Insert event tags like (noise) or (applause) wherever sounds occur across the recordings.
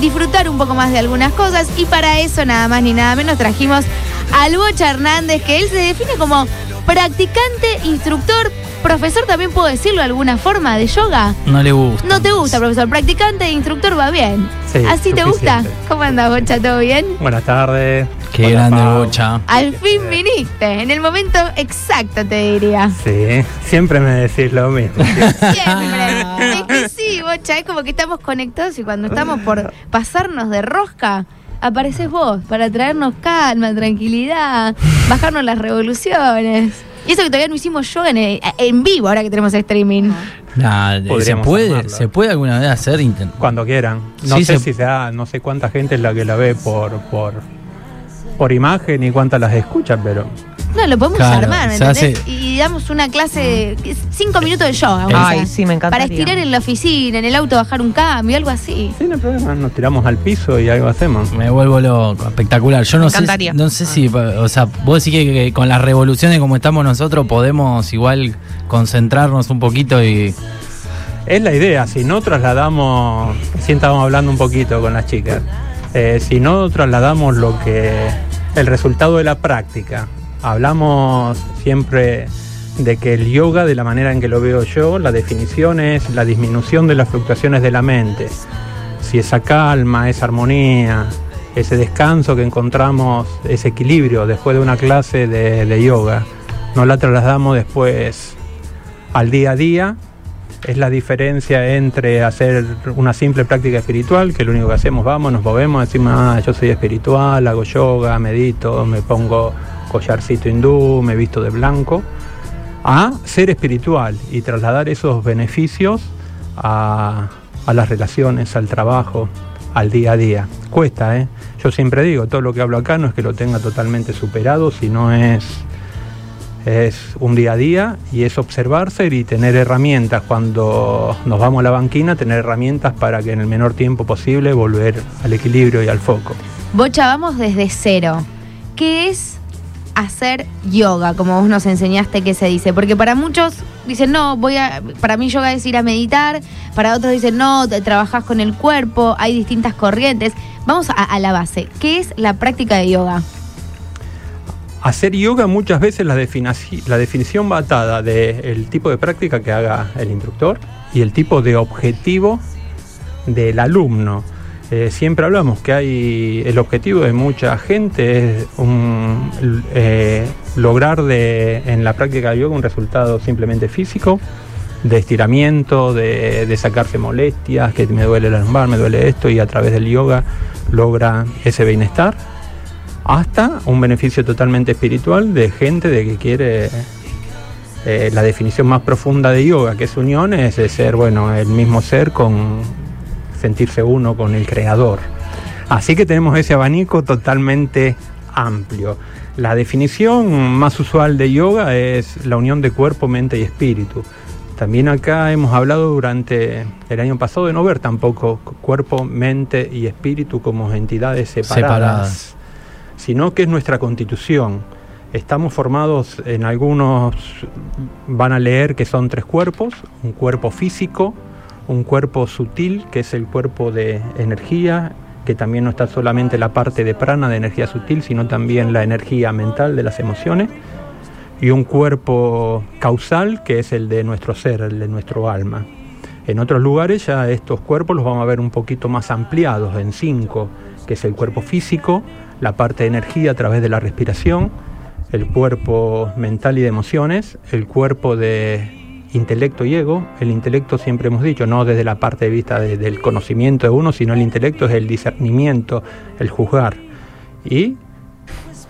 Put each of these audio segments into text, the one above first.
disfrutar un poco más de algunas cosas y para eso nada más ni nada menos trajimos al Bocha Hernández, que él se define como practicante, instructor, profesor, también puedo decirlo de alguna forma, de yoga. No le gusta. No te gusta, profesor. Practicante e instructor va bien. Sí, ¿Así te gusta? ¿Cómo andas, Bocha? ¿Todo bien? Buenas tardes. Qué Hola, grande Pau. bocha. Al fin viniste, en el momento exacto te diría. Sí, siempre me decís lo mismo. Siempre. es que (laughs) sí, Bocha, es como que estamos conectados y cuando estamos por pasarnos de rosca, apareces vos para traernos calma, tranquilidad, bajarnos las revoluciones. Y eso que todavía no hicimos yoga en, en vivo ahora que tenemos streaming. Nah, se puede, armarlo. se puede alguna vez hacer intent- Cuando quieran. No Sí, sé se- si se da, no sé cuánta gente es la que la ve por, por, por imagen y cuántas las escucha, pero No, lo podemos Claro, armar, ¿me se entendés? hace- Y damos una clase, cinco minutos de yoga. aunque Ay, sea. sí, me Para encantaría. estirar en la oficina, en el auto bajar un cambio, algo así. sí, no hay problema. Nos tiramos al piso y algo hacemos. Me vuelvo loco, espectacular. Yo no Me sé, encantaría. no sé si, o sea, vos decís que, que con las revoluciones como estamos nosotros podemos igual concentrarnos un poquito y Es la idea, si no trasladamos, recién estábamos hablando un poquito con las chicas, eh, si no trasladamos lo que, el resultado de la práctica, hablamos siempre de que el yoga, de la manera en que lo veo yo, la definición es la disminución de las fluctuaciones de la mente. Si esa calma, esa armonía, ese descanso que encontramos, ese equilibrio después de una clase de, yoga, no la trasladamos después al día a día, es la diferencia entre hacer una simple práctica espiritual, que lo único que hacemos, vamos, nos movemos, decimos, ah, yo soy espiritual, hago yoga, medito, me pongo collarcito hindú, me visto de blanco, a ser espiritual y trasladar esos beneficios a, a las relaciones, al trabajo, al día a día. Cuesta, ¿eh? Yo siempre digo, todo lo que hablo acá no es que lo tenga totalmente superado, sino es es un día a día y es observarse y tener herramientas cuando nos vamos a la banquina, tener herramientas para que en el menor tiempo posible volver al equilibrio y al foco. Bocha, vamos desde cero. ¿Qué es hacer yoga, como vos nos enseñaste que se dice? Porque para muchos dicen, no, voy a, para mí yoga es ir a meditar, para otros dicen, no, te trabajás con el cuerpo, hay distintas corrientes. Vamos a, a la base. ¿Qué es la práctica de yoga? Hacer yoga muchas veces la, la definición va atada del tipo de práctica que haga el instructor y el tipo de objetivo del alumno. Eh, siempre hablamos que hay el objetivo de mucha gente es eh, lograr en la práctica de yoga un resultado simplemente físico, de estiramiento, de, de sacarse molestias, que me duele la lumbar, me duele esto, y a través del yoga logra ese bienestar hasta un beneficio totalmente espiritual de gente de que quiere eh, la definición más profunda de yoga, que es unión, es de ser, bueno, el mismo ser con sentirse uno con el creador. Así que tenemos ese abanico totalmente amplio. La definición más usual de yoga es la unión de cuerpo, mente y espíritu. También acá hemos hablado durante el año pasado de no ver tampoco cuerpo, mente y espíritu como entidades separadas Separadas. Sino que es nuestra constitución. Estamos formados en algunos, van a leer que son tres cuerpos, un cuerpo físico, un cuerpo sutil, que es el cuerpo de energía, que también no está solamente la parte de prana, de energía sutil, sino también la energía mental de las emociones, y un cuerpo causal, que es el de nuestro ser, el de nuestro alma. En otros lugares ya estos cuerpos los vamos a ver un poquito más ampliados, en cinco, que es el cuerpo físico, la parte de energía a través de la respiración, el cuerpo mental y de emociones, el cuerpo de intelecto y ego. El intelecto siempre hemos dicho, no desde la parte de vista de- del conocimiento de uno, sino el intelecto es el discernimiento, el juzgar. Y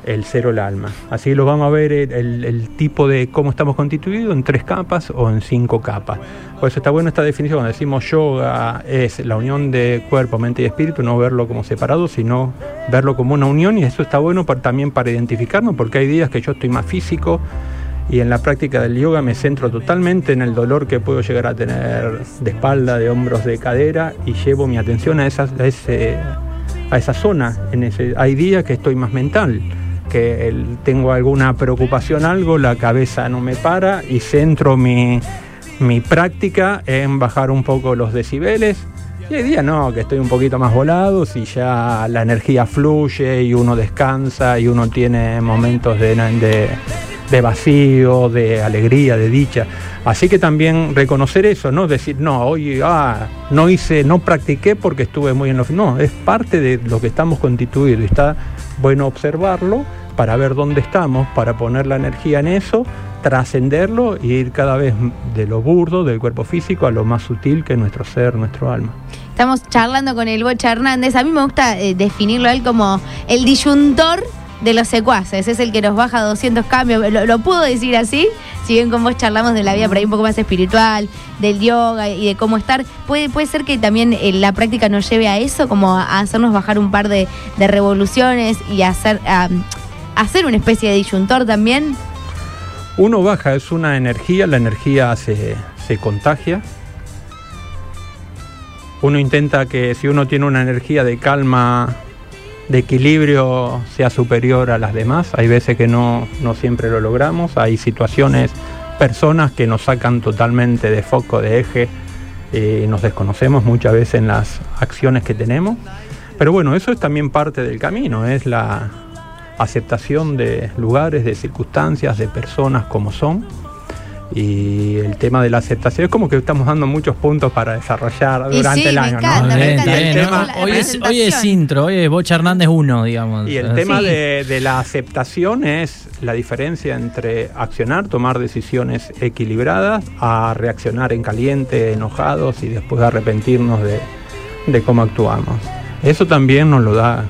el cero el alma. Así lo vamos a ver el, el- tipo de cómo estamos constituidos en tres capas o en cinco capas. Por eso está buena esta definición. Cuando decimos yoga es la unión de cuerpo, mente y espíritu, no verlo como separado, sino verlo como una unión y eso está bueno para- también para identificarnos porque hay días que yo estoy más físico y en la práctica del yoga me centro totalmente en el dolor que puedo llegar a tener de espalda, de hombros, de cadera y llevo mi atención a, esas, a, esa zona. En hay días que estoy más mental, tengo alguna preocupación, algo, la cabeza no me para y centro mi, práctica en bajar un poco los decibeles. Y hay días no, que estoy un poquito más volado, si ya la energía fluye y uno descansa y uno tiene momentos de, vacío, de alegría, de dicha. Así que también reconocer eso, no decir, no, hoy ah, no hice, no practiqué porque estuve muy en lo... No, es parte de lo que estamos constituidos y está bueno observarlo para ver dónde estamos, para poner la energía en eso, trascenderlo y ir cada vez de lo burdo del cuerpo físico a lo más sutil que es nuestro ser, nuestro alma. Estamos charlando con el Bocha Hernández. A mí me gusta eh, definirlo a él como el disyuntor de los secuaces. Es el que nos baja 200 cambios. Lo, puedo decir así, si bien con vos charlamos de la vida por ahí un poco más espiritual, del yoga y de cómo estar. Puede, puede ser que también eh, la práctica nos lleve a eso, como a hacernos bajar un par de, revoluciones y hacer, hacer una especie de disyuntor también. Uno baja, es una energía, la energía se, se contagia uno intenta que si uno tiene una energía de calma, de equilibrio, sea superior a las demás. Hay veces que no, no siempre lo logramos. Hay situaciones, personas que nos sacan totalmente de foco, de eje, y nos desconocemos muchas veces en las acciones que tenemos. Pero bueno, eso es también parte del camino, es la aceptación de lugares, de circunstancias, de personas como son y el tema de la aceptación es como que estamos dando muchos puntos para desarrollar durante el año. hoy, es, intro, hoy es Bocha Hernández 1, digamos. Y el tema de, la aceptación es la diferencia entre accionar, tomar decisiones equilibradas, a reaccionar en caliente, enojados y después arrepentirnos de, cómo actuamos. Eso también nos lo da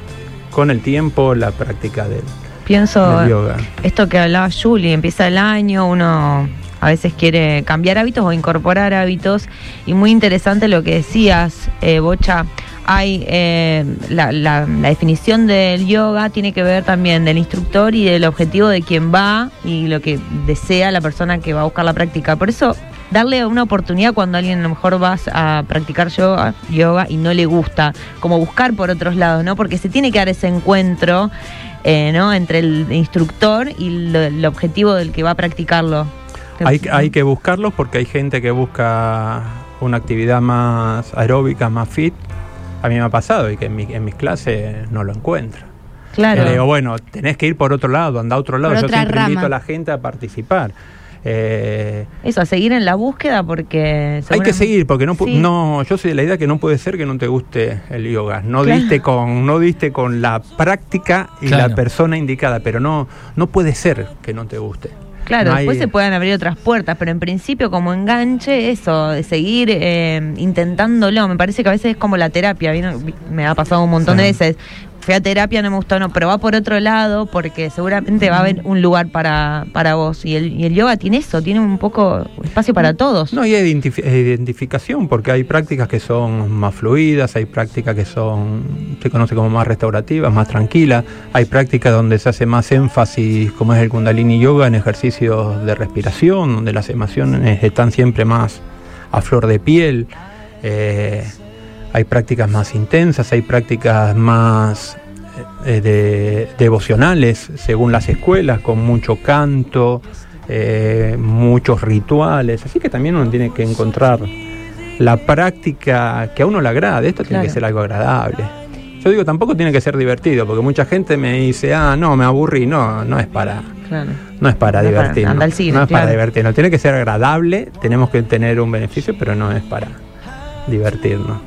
con el tiempo la práctica del, Pienso, yoga. esto que hablaba Julie, empieza el año, uno a veces quiere cambiar hábitos o incorporar hábitos. Y muy interesante lo que decías, eh, Bocha. Hay eh, la, la, definición del yoga tiene que ver también del instructor y del objetivo de quien va y lo que desea la persona que va a buscar la práctica. Por eso darle una oportunidad cuando alguien a lo mejor vas a practicar yoga, yoga y no le gusta, como buscar por otros lados, ¿no? Porque se tiene que dar ese encuentro, eh, ¿no? Entre el instructor y el objetivo del que va a practicarlo. Hay, hay que buscarlos porque hay gente que busca una actividad más aeróbica, más fit. A mí me ha pasado y que en, mis clases no lo encuentra. Claro. Le digo, bueno, tenés que ir por otro lado, anda a otro lado. Yo siempre invito a la gente a participar. Eh, Eso, a seguir en la búsqueda porque... Hay que seguir, porque no, no, yo soy de la idea que no puede ser que no te guste el yoga. No diste con no diste con la práctica y la persona indicada, pero no, no puede ser que no te guste. Claro, después se pueden abrir otras puertas, pero en principio como enganche, eso, de seguir eh, intentándolo, me parece que a veces es como la terapia, me ha pasado un montón de veces, fui a terapia, no me gustó, no, pero va por otro lado porque seguramente va a haber un lugar para, para vos. Y el, y el yoga tiene eso, tiene un poco espacio para todos. No, y hay identificación, porque hay prácticas que son más fluidas, hay prácticas que son, se conoce como más restaurativas, más tranquilas, hay prácticas donde se hace más énfasis, como es el Kundalini Yoga, en ejercicios de respiración, donde las emociones están siempre más a flor de piel. Eh, hay prácticas más intensas, hay prácticas más eh, de, devocionales según las escuelas, con mucho canto, eh, muchos rituales, así que también uno tiene que encontrar la práctica que a uno le agrade, esto tiene que ser algo agradable. Yo digo, tampoco tiene que ser divertido, porque mucha gente me dice, ah, no, me aburrí, no, no es para... No es para divertirnos. no es para divertirnos. Tiene que ser agradable, tenemos que tener un beneficio, pero no es para divertirnos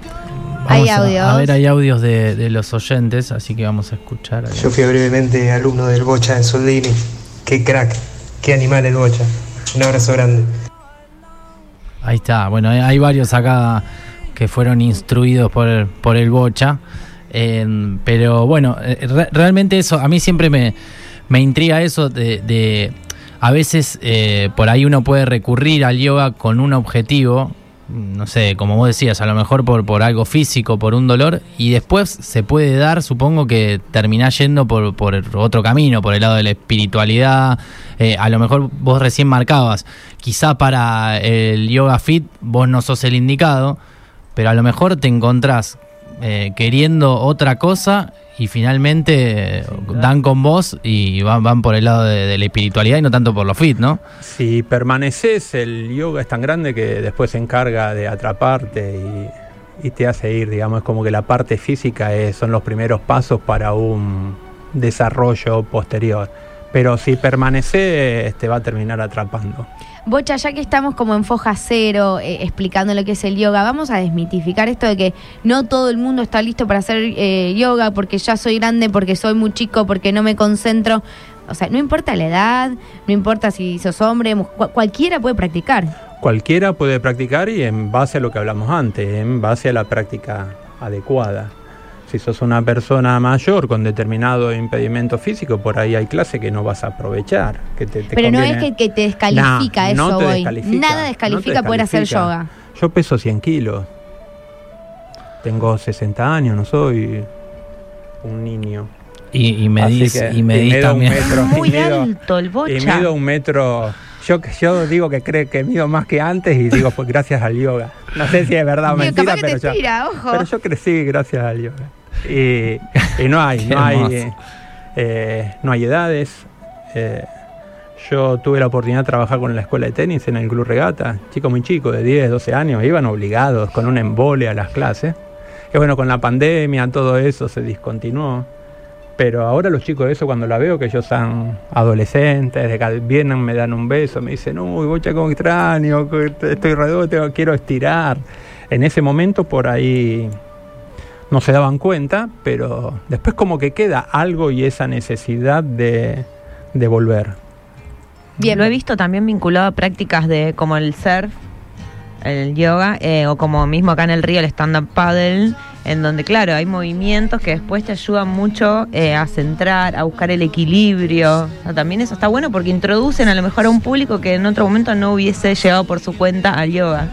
hay audios. A, ver, hay audios de, los oyentes, así que vamos a escuchar. Yo fui brevemente alumno del Bocha en Soldini. Qué crack, qué animal el Bocha. Un abrazo grande. Ahí está, bueno, hay varios acá que fueron instruidos por el, por el Bocha. pero bueno, eh, realmente eso, a mí siempre me, me intriga eso de, a veces eh, por ahí uno puede recurrir al yoga con un objetivo no sé, como vos decías, a lo mejor por, por algo físico, por un dolor, y después se puede dar, supongo que terminás yendo por, por otro camino, por el lado de la espiritualidad, eh, a lo mejor vos recién marcabas, quizá para el yoga fit vos no sos el indicado, pero a lo mejor te encontrás eh, queriendo otra cosa y finalmente dan con vos y van, van por el lado de, la espiritualidad y no tanto por lo fit, ¿no? Si permaneces, el yoga es tan grande que después se encarga de atraparte y y te hace ir, digamos, es como que la parte física es, son los primeros pasos para un desarrollo posterior. Pero si permaneces, te va a terminar atrapando. Bocha, ya que estamos como en foja cero eh, explicando lo que es el yoga, vamos a desmitificar esto de que no todo el mundo está listo para hacer eh, yoga porque ya soy grande, porque soy muy chico, porque no me concentro. O sea, no importa la edad, no importa si sos hombre, cualquiera puede practicar. Cualquiera puede practicar y en base a lo que hablamos antes, en base a la práctica adecuada. Si sos una persona mayor con determinado impedimento físico, por ahí hay clase que no vas a aprovechar. Que te, Pero no es que, te descalifica eso hoy. Nada descalifica, poder hacer yoga. Yo peso 100 kilos. Tengo 60 años, no soy un niño. Y, y medís, y medís también. Metro, (laughs) Muy alto el bocha. Y mido un metro yo, yo digo que creo que mido más que antes y digo pues gracias al yoga. No sé si es verdad o mentira, pero, yo, pero yo crecí gracias al yoga. Y, no hay, (laughs) no hay, eh, no hay edades. Eh, yo tuve la oportunidad de trabajar con la escuela de tenis en el Club Regata, chicos muy chicos, de 10, 12 años, iban obligados con un embole a las clases. Y bueno, con la pandemia todo eso se discontinuó. Pero ahora los chicos de eso, cuando la veo, que ellos son adolescentes, de que vienen, me dan un beso, me dicen, uy, bocha como extraño, estoy redondo, quiero estirar. En ese momento por ahí no se daban cuenta, pero después como que queda algo y esa necesidad de, de volver. Bien, lo he visto también vinculado a prácticas de como el surf, el yoga, eh, o como mismo acá en el río el stand-up paddle, en donde, claro, hay movimientos que después te ayudan mucho eh, a centrar, a buscar el equilibrio. también eso está bueno porque introducen a lo mejor a un público que en otro momento no hubiese llegado por su cuenta al yoga.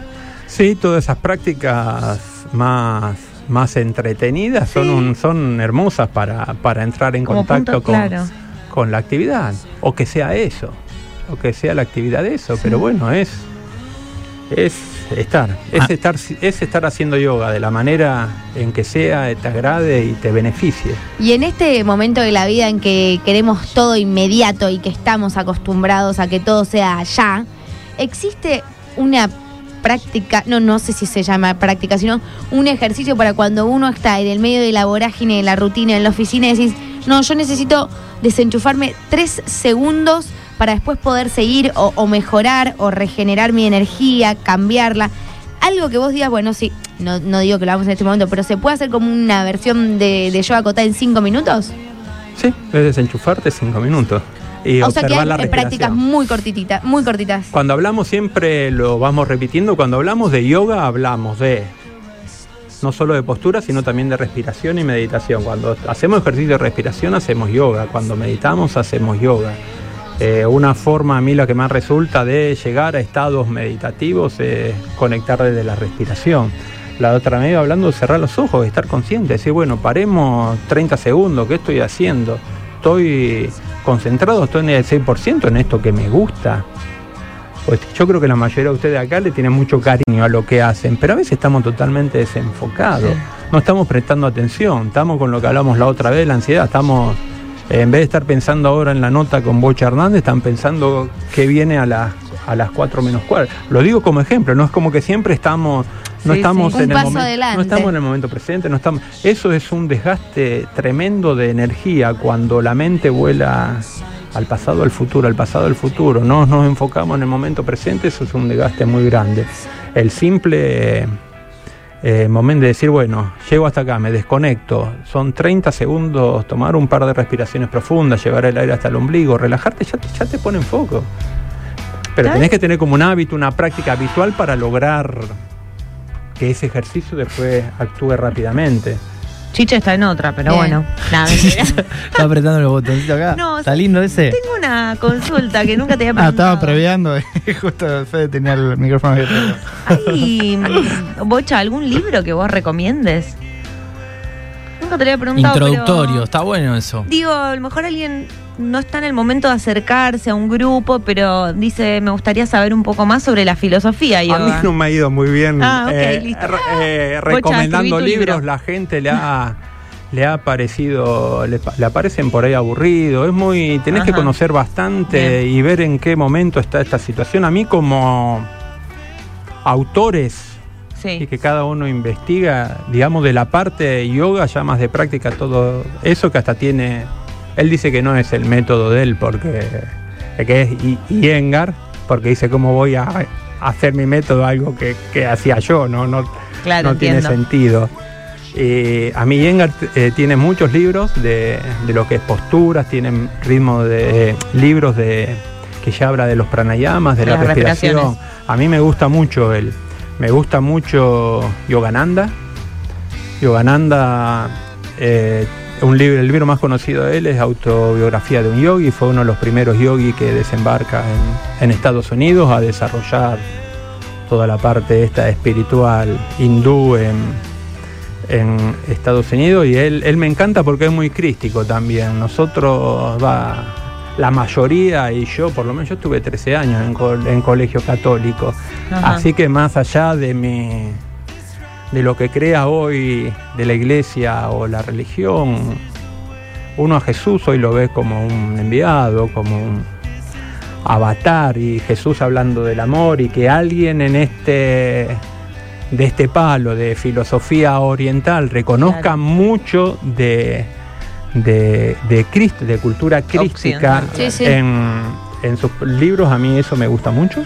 Sí, todas esas prácticas más, más entretenidas son, son hermosas para, para entrar en contacto con, con la actividad. O que sea eso, o que sea la actividad de eso. Pero bueno, es, es estar, es, ah. estar, es estar haciendo yoga de la manera en que sea, te agrade y te beneficie. Y en este momento de la vida en que queremos todo inmediato y que estamos acostumbrados a que todo sea ya, existe una práctica, no, no sé si se llama práctica, sino un ejercicio para cuando uno está en el medio de la vorágine, en la rutina, en la oficina y decís, no, yo necesito desenchufarme tres segundos para después poder seguir o, mejorar o regenerar mi energía, cambiarla. Algo que vos digas, bueno, sí, no, digo que lo hagamos en este momento, pero ¿se puede hacer como una versión de, de yoga en cinco minutos? Sí, es desenchufarte cinco minutos. Y o sea que hay prácticas muy cortititas, muy cortitas. Cuando hablamos siempre lo vamos repitiendo, cuando hablamos de yoga hablamos de no solo de postura, sino también de respiración y meditación. Cuando hacemos ejercicio de respiración hacemos yoga, cuando meditamos hacemos yoga. Eh, una forma a mí la que más resulta de llegar a estados meditativos es conectar desde la respiración. La otra medio hablando de cerrar los ojos, de estar consciente, decir, bueno, paremos 30 segundos, ¿qué estoy haciendo? Estoy concentrado, estoy en el 6% en esto que me gusta. Pues yo creo que la mayoría de ustedes acá le tienen mucho cariño a lo que hacen, pero a veces estamos totalmente desenfocados, no estamos prestando atención, estamos con lo que hablamos la otra vez, la ansiedad, estamos en vez de estar pensando ahora en la nota con Bocha Hernández, están pensando que viene a, las a las 4 menos 4. Lo digo como ejemplo, no es como que siempre estamos no estamos en el momento no estamos en el momento presente no estamos eso es un desgaste tremendo de energía cuando la mente vuela al pasado al futuro al pasado al futuro. No nos enfocamos en el momento presente eso es un desgaste muy grande. El simple eh, momento de decir, bueno, llego hasta acá, me desconecto, son 30 segundos, tomar un par de respiraciones profundas, llevar el aire hasta el ombligo, relajarte, ya te, ya te pone en foco. Pero tenés que tener como un hábito, una práctica habitual para lograr que ese ejercicio después actúe rápidamente. Chicha está en otra, pero bueno. Nada, (laughs) está apretando los botoncitos acá. está lindo ese. Tengo una consulta que nunca te había preguntado. Ah, estaba previando. (laughs) Justo Fede tenía el micrófono abierto. Ay, (laughs) Bocha, ¿algún libro que vos recomiendes? Nunca te lo había preguntado. Introductorio, está bueno eso. Digo, a lo mejor alguien no está en el momento de acercarse a un grupo, pero dice, me gustaría saber un poco más sobre la filosofía. A mí no me ha ido muy bien ah, eh, eh, recomendando libros, la gente le ha... le ha parecido, le, aparecen por ahí aburrido, es muy, tenés que conocer bastante y ver en qué momento está esta situación. A mí como autores y que cada uno investiga, digamos, de la parte de yoga ya más de práctica todo eso que hasta tiene, él dice que no es el método de él porque que es Iyengar, porque dice cómo voy a hacer mi método algo que, hacía yo, no, no, no tiene sentido. a mí Iyengar eh, tiene muchos libros de, lo que es posturas, tiene ritmo de libros de que ya habla de los pranayamas, de, la respiración. A mí me gusta mucho él. Me gusta mucho Yogananda. Yogananda, eh, un libro, el libro más conocido de él es Autobiografía de un Yogi. Fue uno de los primeros yogis que desembarca en, Estados Unidos a desarrollar toda la parte esta espiritual hindú en, Estados Unidos. Y él, él me encanta porque es muy crístico también. Nosotros va la mayoría, y yo por lo menos yo estuve 13 años en, colegio católico, así que más allá de mi de lo que crea hoy de la iglesia o la religión, uno a Jesús hoy lo ve como un enviado, como un avatar y Jesús hablando del amor y que alguien en este de este palo de filosofía oriental reconozca mucho de de, de, Cristo, de cultura crística En, en sus libros, a mí eso me gusta mucho.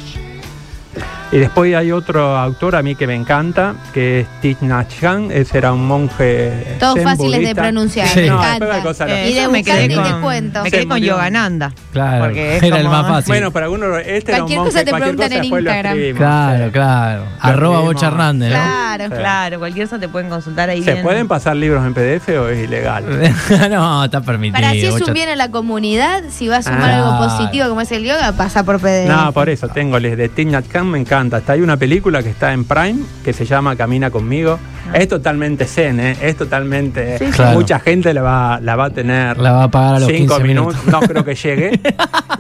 Y después hay otro autor a mí que me encanta, que es Thich Nhat Hanh. Ese era un monje. Todos fáciles de pronunciar. Me encanta. Eh, y de me quedé con, te cuento. Me quedé con Yogananda. Claro. Porque era el más fácil. Bueno, para algunos, este cualquier era un cosa te preguntan en Instagram. claro, claro. Arroba Bocha Hernández, ¿no? Claro, claro. Cualquier cosa te pueden consultar ahí. ¿Se pueden pasar libros en PDF o es ilegal? (laughs) no, está permitido. Para si es un bien a la comunidad, si va a sumar algo positivo como es el yoga, pasa por PDF. No, por eso tengo de Thich Nhat Hanh, me encanta hasta hay una película que está en Prime que se llama Camina conmigo. Ah. Es totalmente zen, ¿eh? es totalmente. Mucha gente la va, la va a tener. La va a pagar a los cinco minutos. No (laughs) creo que llegue.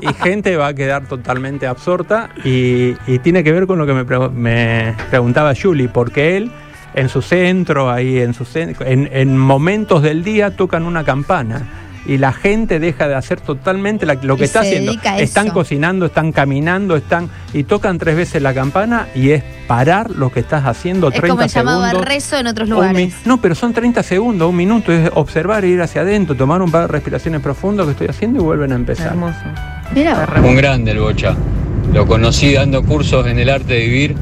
y gente va a quedar totalmente absorta. Y, tiene que ver con lo que me, me preguntaba Julie, porque él en su centro, ahí en su centro, en momentos del día tocan una campana y la gente deja de hacer totalmente lo que está haciendo. Están cocinando, están caminando, están y tocan tres veces la campana y es parar lo que estás haciendo es 30 como el llamado rezo en otros lugares. No, pero son 30 segundos, un minuto, es observar e ir hacia adentro, tomar un par de respiraciones profundas que estoy haciendo y vuelven a empezar. Hermoso. Mira. Un grande el Bocha. Lo conocí dando cursos en el arte de vivir,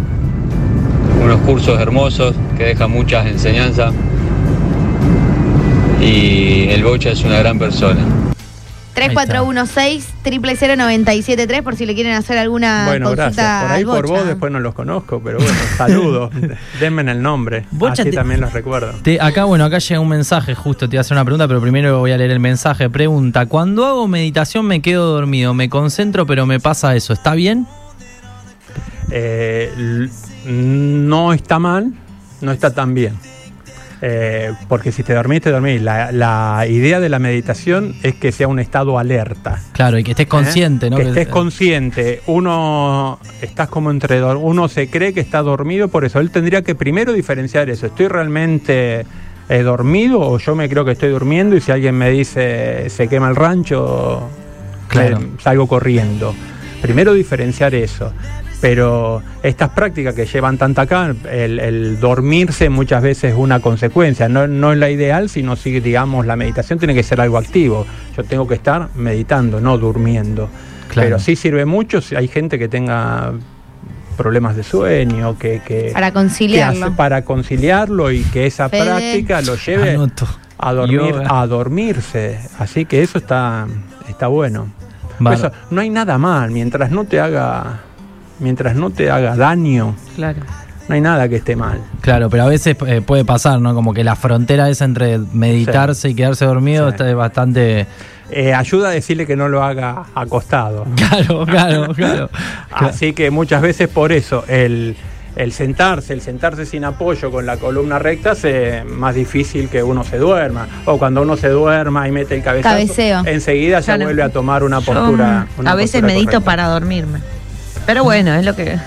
unos cursos hermosos que dejan muchas enseñanzas y el Bocha es una gran persona. 3416 3 por si le quieren hacer alguna Bueno, gracias. Por ahí por vos después no los conozco, pero bueno, (laughs) saludos. Denme el nombre. Así también los recuerdo. acá, bueno, acá llega un mensaje justo, te voy a hacer una pregunta, pero primero voy a leer el mensaje. Pregunta, cuando hago meditación me quedo dormido, me concentro, pero me pasa eso, ¿está bien? Eh, no está mal, no está tan bien. Eh, porque si te dormís, te dormís. La, idea de la meditación es que sea un estado alerta. Claro, y que estés consciente, ¿no? Que, estés consciente. Uno, estás como entre uno se cree que está dormido, por eso él tendría que primero diferenciar eso. ¿Estoy realmente eh, dormido o yo me creo que estoy durmiendo? Y si alguien me dice se quema el rancho, salgo corriendo. Primero diferenciar eso pero estas prácticas que llevan tanta acá, el, dormirse muchas veces es una consecuencia, no, es la ideal, sino si digamos la meditación tiene que ser algo activo. Yo tengo que estar meditando, no durmiendo. Pero sí sirve mucho si hay gente que tenga problemas de sueño, que, para conciliarlo, para conciliarlo y que esa práctica lo lleve a dormir, a dormirse. Así que eso está, está bueno. no hay nada mal mientras no te haga mientras no te haga daño. Claro. No hay nada que esté mal. Claro, pero a veces eh, puede pasar, ¿no? Como que la frontera esa entre meditarse y quedarse dormido está bastante. Eh, ayuda a decirle que no lo haga acostado. (laughs) Claro, claro, (laughs) claro. Así que muchas veces por eso el, el sentarse, el sentarse sin apoyo con la columna recta es más difícil que uno se duerma. O cuando uno se duerma y mete el cabezazo, Cabeceo. enseguida ya vuelve a tomar una postura. a veces medito para dormirme. Pero bueno, es lo que.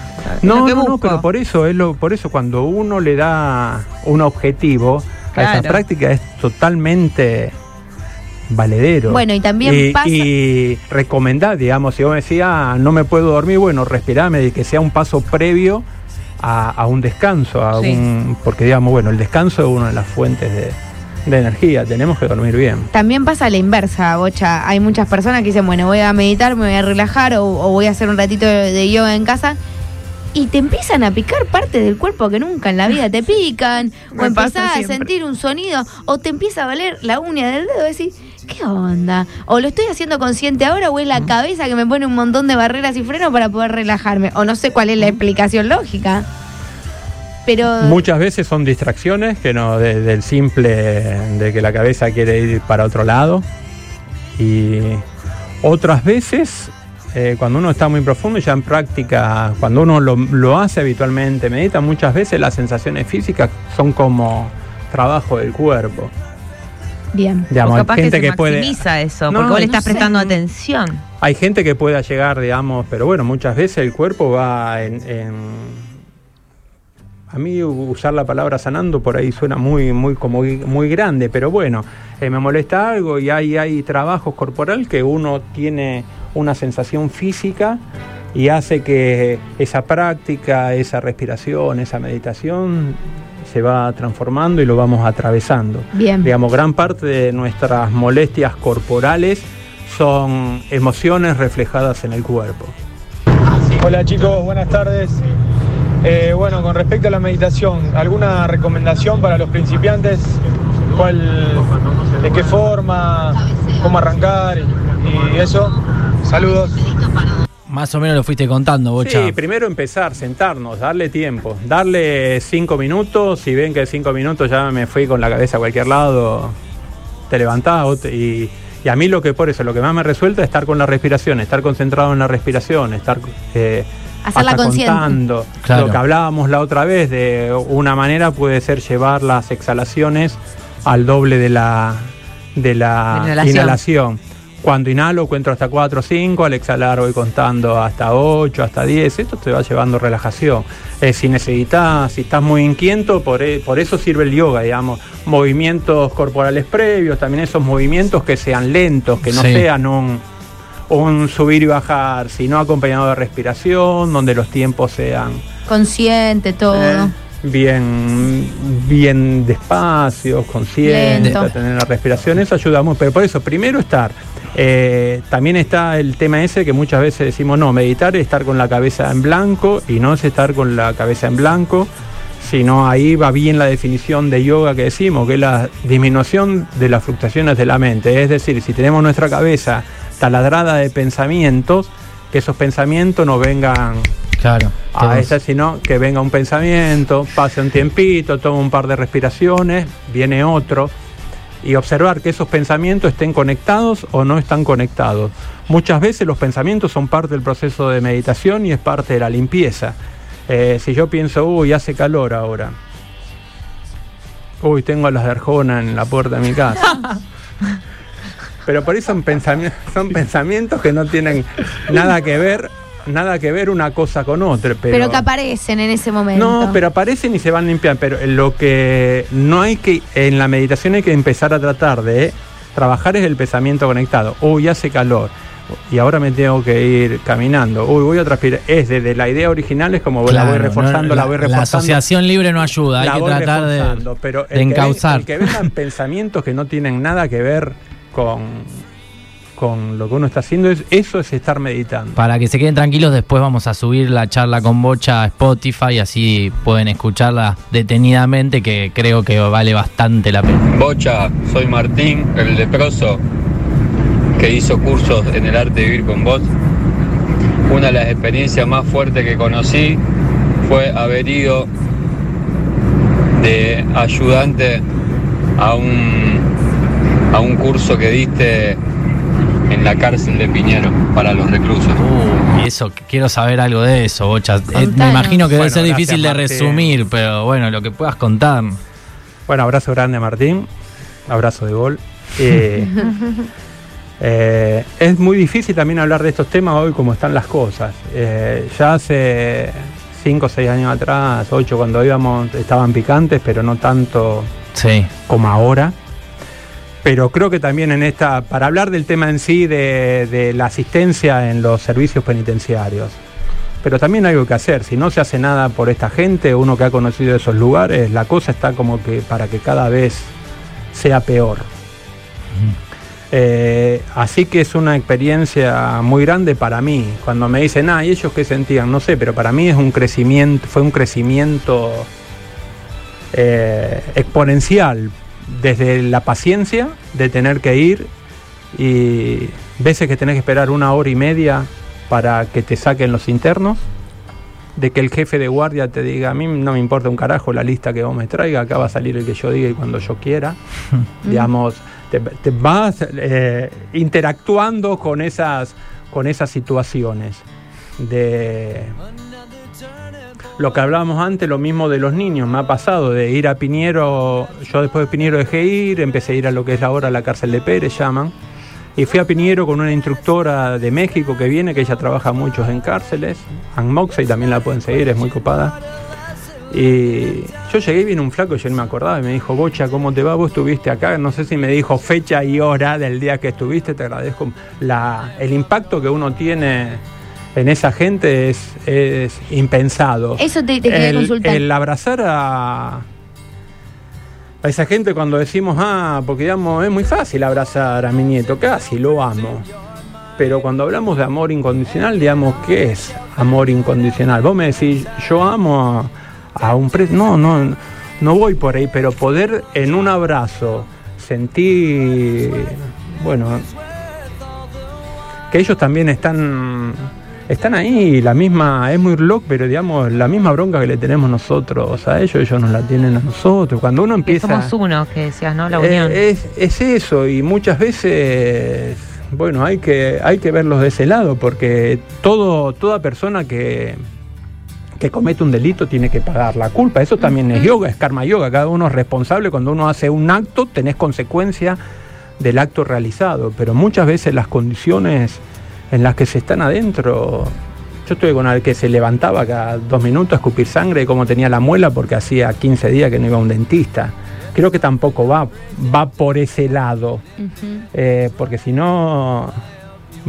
No, no, pero por eso, es lo, por eso cuando uno le da un objetivo a esa práctica es totalmente valedero. Bueno, y también y, pasa... Y recomendar, digamos, si vos me decías, ah, no me puedo dormir, bueno, respirame, que sea un paso previo a, un descanso, a un, porque digamos, bueno, el descanso es una de las fuentes de, energía, tenemos que dormir bien. También pasa la inversa, Bocha. Hay muchas personas que dicen, bueno, voy a meditar, me voy a relajar o, voy a hacer un ratito de yoga en casa y te empiezan a picar partes del cuerpo que nunca en la vida te pican, (laughs) o empezás a sentir un sonido, o te empieza a valer la uña del dedo, y decís, ¿qué onda? O lo estoy haciendo consciente ahora, o es la cabeza que me pone un montón de barreras y frenos para poder relajarme, o no sé cuál es la explicación lógica. Pero... Muchas veces son distracciones que no del simple de que la cabeza quiere ir para otro lado y otras veces eh, cuando uno está muy profundo y ya en práctica, cuando uno lo, hace habitualmente, medita, muchas veces las sensaciones físicas son como trabajo del cuerpo. Bien. Digamos, capaz gente que, se maximiza eso, porque vos le estás prestando atención. Hay gente que pueda llegar, digamos, pero bueno, muchas veces el cuerpo va en, a mí usar la palabra sanando por ahí suena muy, muy, como muy grande, pero bueno, eh, me molesta algo y hay, hay trabajos corporal que uno tiene una sensación física y hace que esa práctica, esa respiración, esa meditación se va transformando y lo vamos atravesando. Bien. Digamos, gran parte de nuestras molestias corporales son emociones reflejadas en el cuerpo. Hola chicos, buenas tardes. Eh, bueno, con respecto a la meditación, ¿alguna recomendación para los principiantes? ¿Cuál, ¿De qué forma? ¿Cómo arrancar? Y, eso. Saludos. Más o menos lo fuiste contando, Bocha. Sí, primero empezar, sentarnos, darle tiempo, darle cinco minutos. Si ven que cinco minutos ya me fui con la cabeza a cualquier lado, te levantás y, a mí lo que por eso, lo que más me resuelta es estar con la respiración, estar concentrado en la respiración, estar eh, Hacerla contando. Lo que hablábamos la otra vez, de una manera puede ser llevar las exhalaciones al doble de la, de la inhalación. Cuando inhalo cuento hasta 4 o 5, al exhalar voy contando hasta 8, hasta 10, esto te va llevando relajación. Eh, si necesitas, si estás muy inquieto, por, e, por, eso sirve el yoga, digamos, movimientos corporales previos, también esos movimientos que sean lentos, que no sean un, un subir y bajar, sino acompañado de respiración, donde los tiempos sean... Consciente, todo. Eh, bien, bien despacio, consciente, tener la respiración, eso ayuda mucho. Pero por eso, primero estar eh, también está el tema ese que muchas veces decimos, no, meditar es estar con la cabeza en blanco y no es estar con la cabeza en blanco, sino ahí va bien la definición de yoga que decimos, que es la disminución de las fluctuaciones de la mente. Es decir, si tenemos nuestra cabeza taladrada de pensamientos, que esos pensamientos no vengan claro, a esa, sino que venga un pensamiento, pase un tiempito, toma un par de respiraciones, viene otro y observar que esos pensamientos estén conectados o no están conectados. Muchas veces los pensamientos son parte del proceso de meditación y es parte de la limpieza. Eh, si yo pienso, uy, hace calor ahora. Uy, tengo a las de Arjona en la puerta de mi casa. (laughs) Pero por eso son pensamientos, son pensamientos que no tienen nada que ver nada que ver una cosa con otra. Pero, que aparecen en ese momento. No, pero aparecen y se van limpiando. Pero lo que no hay que, en la meditación hay que empezar a tratar de trabajar es el pensamiento conectado. Uy, hace calor. Y ahora me tengo que ir caminando. Uy, voy a transpirar. Es desde la idea original, es como la voy reforzando, la, voy reforzando. La asociación libre no ayuda, hay que tratar de, pero encauzar. Que, el que vengan pensamientos que no tienen nada que ver con con lo que uno está haciendo, es, eso es estar meditando. Para que se queden tranquilos, después vamos a subir la charla con Bocha a Spotify, así pueden escucharla detenidamente, que creo que vale bastante la pena. Bocha, soy Martín, el leproso, que hizo cursos en el arte de vivir con vos. Una de las experiencias más fuertes que conocí fue haber ido de ayudante a un, a un curso que diste en la cárcel de Piñero para los reclusos. Uh, y eso, quiero saber algo de eso, Bocha. Eh, me imagino que debe ser difícil de resumir, pero bueno, lo que puedas contar. Bueno, abrazo grande Martín, abrazo de gol. Eh, (laughs) eh, es muy difícil también hablar de estos temas hoy como están las cosas. ya hace 5 o 6 años atrás, 8 cuando íbamos, estaban picantes, pero no tanto como ahora pero creo que también en esta, para hablar del tema en sí de, la asistencia en los servicios penitenciarios, pero también hay algo que hacer. Si no se hace nada por esta gente, uno que ha conocido esos lugares, la cosa está como que para que cada vez sea peor. Eh, así que es una experiencia muy grande para mí. Cuando me dicen, ah, ¿y ellos qué sentían? No sé, pero para mí es un crecimiento, fue un crecimiento eh, exponencial desde la paciencia de tener que ir y veces que tenés que esperar una hora y media para que te saquen los internos, de que el jefe de guardia te diga, a mí no me importa un carajo la lista que vos me traiga, acá va a salir el que yo diga y cuando yo quiera. (laughs) Digamos, te, vas eh, interactuando con esas, con esas situaciones. De lo que hablábamos antes, lo mismo de los niños, me ha pasado de ir a Piñero, yo después de Piñero dejé ir, empecé a ir a lo que es ahora la cárcel de Pérez, llaman, y fui a Piñero con una instructora de México que viene, que ella trabaja muchos en cárceles, Ann y también la pueden seguir, es muy copada. Y yo llegué y vino un flaco, yo no me acordaba, y me dijo, Bocha, ¿cómo te va? Vos estuviste acá. No sé si me dijo fecha y hora del día que estuviste, te agradezco. La, el impacto que uno tiene en esa gente es, es impensado. Eso te, te el, consultar. El abrazar a, a esa gente cuando decimos, ah, porque digamos, es muy fácil abrazar a mi nieto, casi lo amo. Pero cuando hablamos de amor incondicional, digamos, ¿qué es amor incondicional? Vos me decís, yo amo a a un precio. No, no, no voy por ahí, pero poder en un abrazo sentir, bueno, que ellos también están están ahí, la misma, es muy loco, pero digamos, la misma bronca que le tenemos nosotros a ellos, ellos nos la tienen a nosotros. Cuando uno empieza. somos uno, que decías, ¿no? La eh, unión. es, es, eso, y muchas veces, bueno, hay que, hay que verlos de ese lado, porque todo, toda persona que, que comete un delito tiene que pagar la culpa. Eso también es yoga, es karma yoga. Cada uno es responsable. Cuando uno hace un acto, tenés consecuencia del acto realizado. Pero muchas veces las condiciones en las que se están adentro. Yo estuve con el que se levantaba cada dos minutos a escupir sangre y cómo tenía la muela porque hacía 15 días que no iba a un dentista. Creo que tampoco va, va por ese lado, eh, porque si no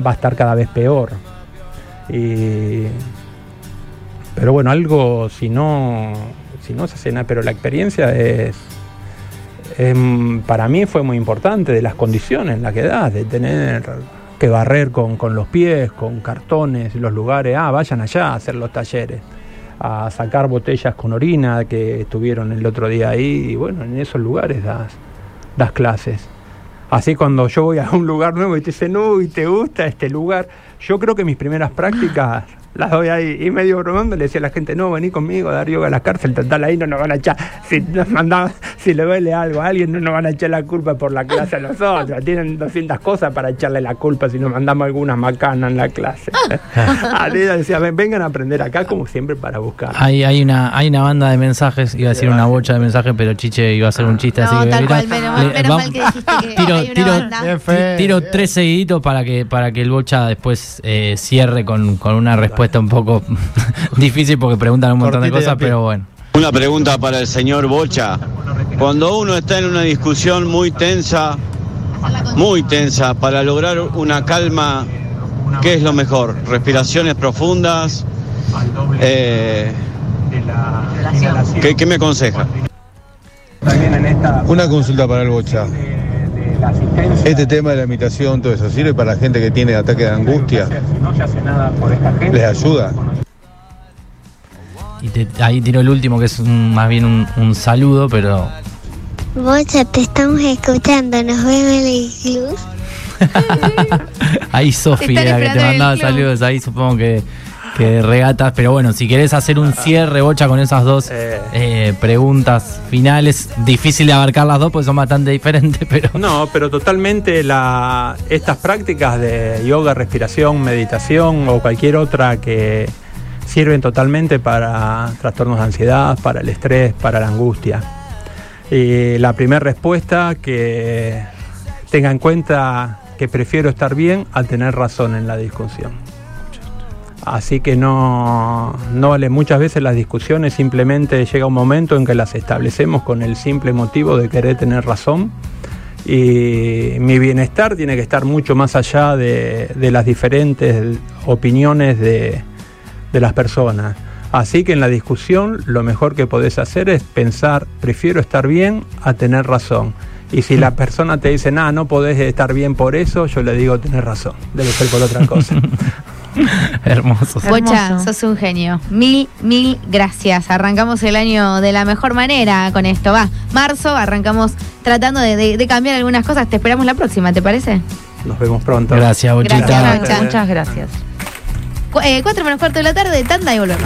va a estar cada vez peor. Y pero bueno, algo, si no, si no se hace nada, pero la experiencia es, para mí fue muy importante, de las condiciones en las que das, de tener que barrer con, con los pies, con cartones, los lugares, ah, vayan allá a hacer los talleres, a sacar botellas con orina que estuvieron el otro día ahí, y bueno, en esos lugares das, das clases. Así cuando yo voy a un lugar nuevo y te dicen, uy, ¿te gusta este lugar? Yo creo que mis primeras prácticas las doy ahí. Y medio bromando le decía a la gente, no, vení conmigo a dar yoga a la cárcel, total ahí no nos van a echar. Si nos si le duele algo a alguien, no nos van a echar la culpa por la clase a nosotros. Tienen 200 cosas para echarle la culpa si nos mandamos algunas macanas en la clase. (laughs) Alida decía, vengan a aprender acá como siempre para buscar. Hay, hay, una, hay una banda de mensajes, iba a decir una bocha de mensajes, pero Chiche iba a hacer un chiste, así que... Cual, menos, mal que dijiste que tiro, hay una tiro, banda. tiro tres seguiditos para que, para que el bocha después eh, cierre con, con una respuesta un poco (laughs) difícil porque preguntan un montón de cosas, pero bueno. Una pregunta para el señor Bocha. Cuando uno está en una discusión muy tensa, muy tensa, para lograr una calma, ¿qué es lo mejor? ¿Respiraciones profundas? Eh, ¿qué, ¿Qué me aconseja? Una consulta para el Bocha. Este tema de la imitación, todo eso, ¿sirve para la gente que tiene ataque de angustia? ¿Les ayuda? Y te- ahí tiro el último, que es un- más bien un, un saludo, pero Bocha, te estamos escuchando. Nos vemos en el club. (laughs) ahí era que te mandaba saludos, ahí supongo que, que regatas, pero bueno, si querés hacer un cierre, bocha, con esas dos Eh. eh, preguntas finales, difícil de abarcar las dos porque son bastante (laughs) diferentes, pero... No, pero totalmente la, estas prácticas de yoga, respiración, meditación o cualquier otra que sirven totalmente para trastornos de ansiedad, para el estrés, para la angustia. Y la primera respuesta que tenga en cuenta que prefiero estar bien al tener razón en la discusión. Así que no, no vale muchas veces las discusiones, simplemente llega un momento en que las establecemos con el simple motivo de querer tener razón y mi bienestar tiene que estar mucho más allá de, las diferentes opiniones de, las personas. Así que en la discusión lo mejor que podés hacer es pensar, prefiero estar bien a tener razón. Y si la persona te dice, nada, no podés estar bien por eso, yo le digo, tenés razón, debe ser por otra cosa. (laughs) (laughs) Hermoso. Bocha, sos un genio. Mil, mil gracias. Arrancamos el año de la mejor manera con esto. Va, marzo, arrancamos tratando de, de- de cambiar algunas cosas. Te esperamos la próxima, ¿te parece? Nos vemos pronto. Gracias, Bochita. Gracias, Bocha. Muchas gracias. Cu- eh, cuatro menos cuarto de la tarde, tanda y volvemos.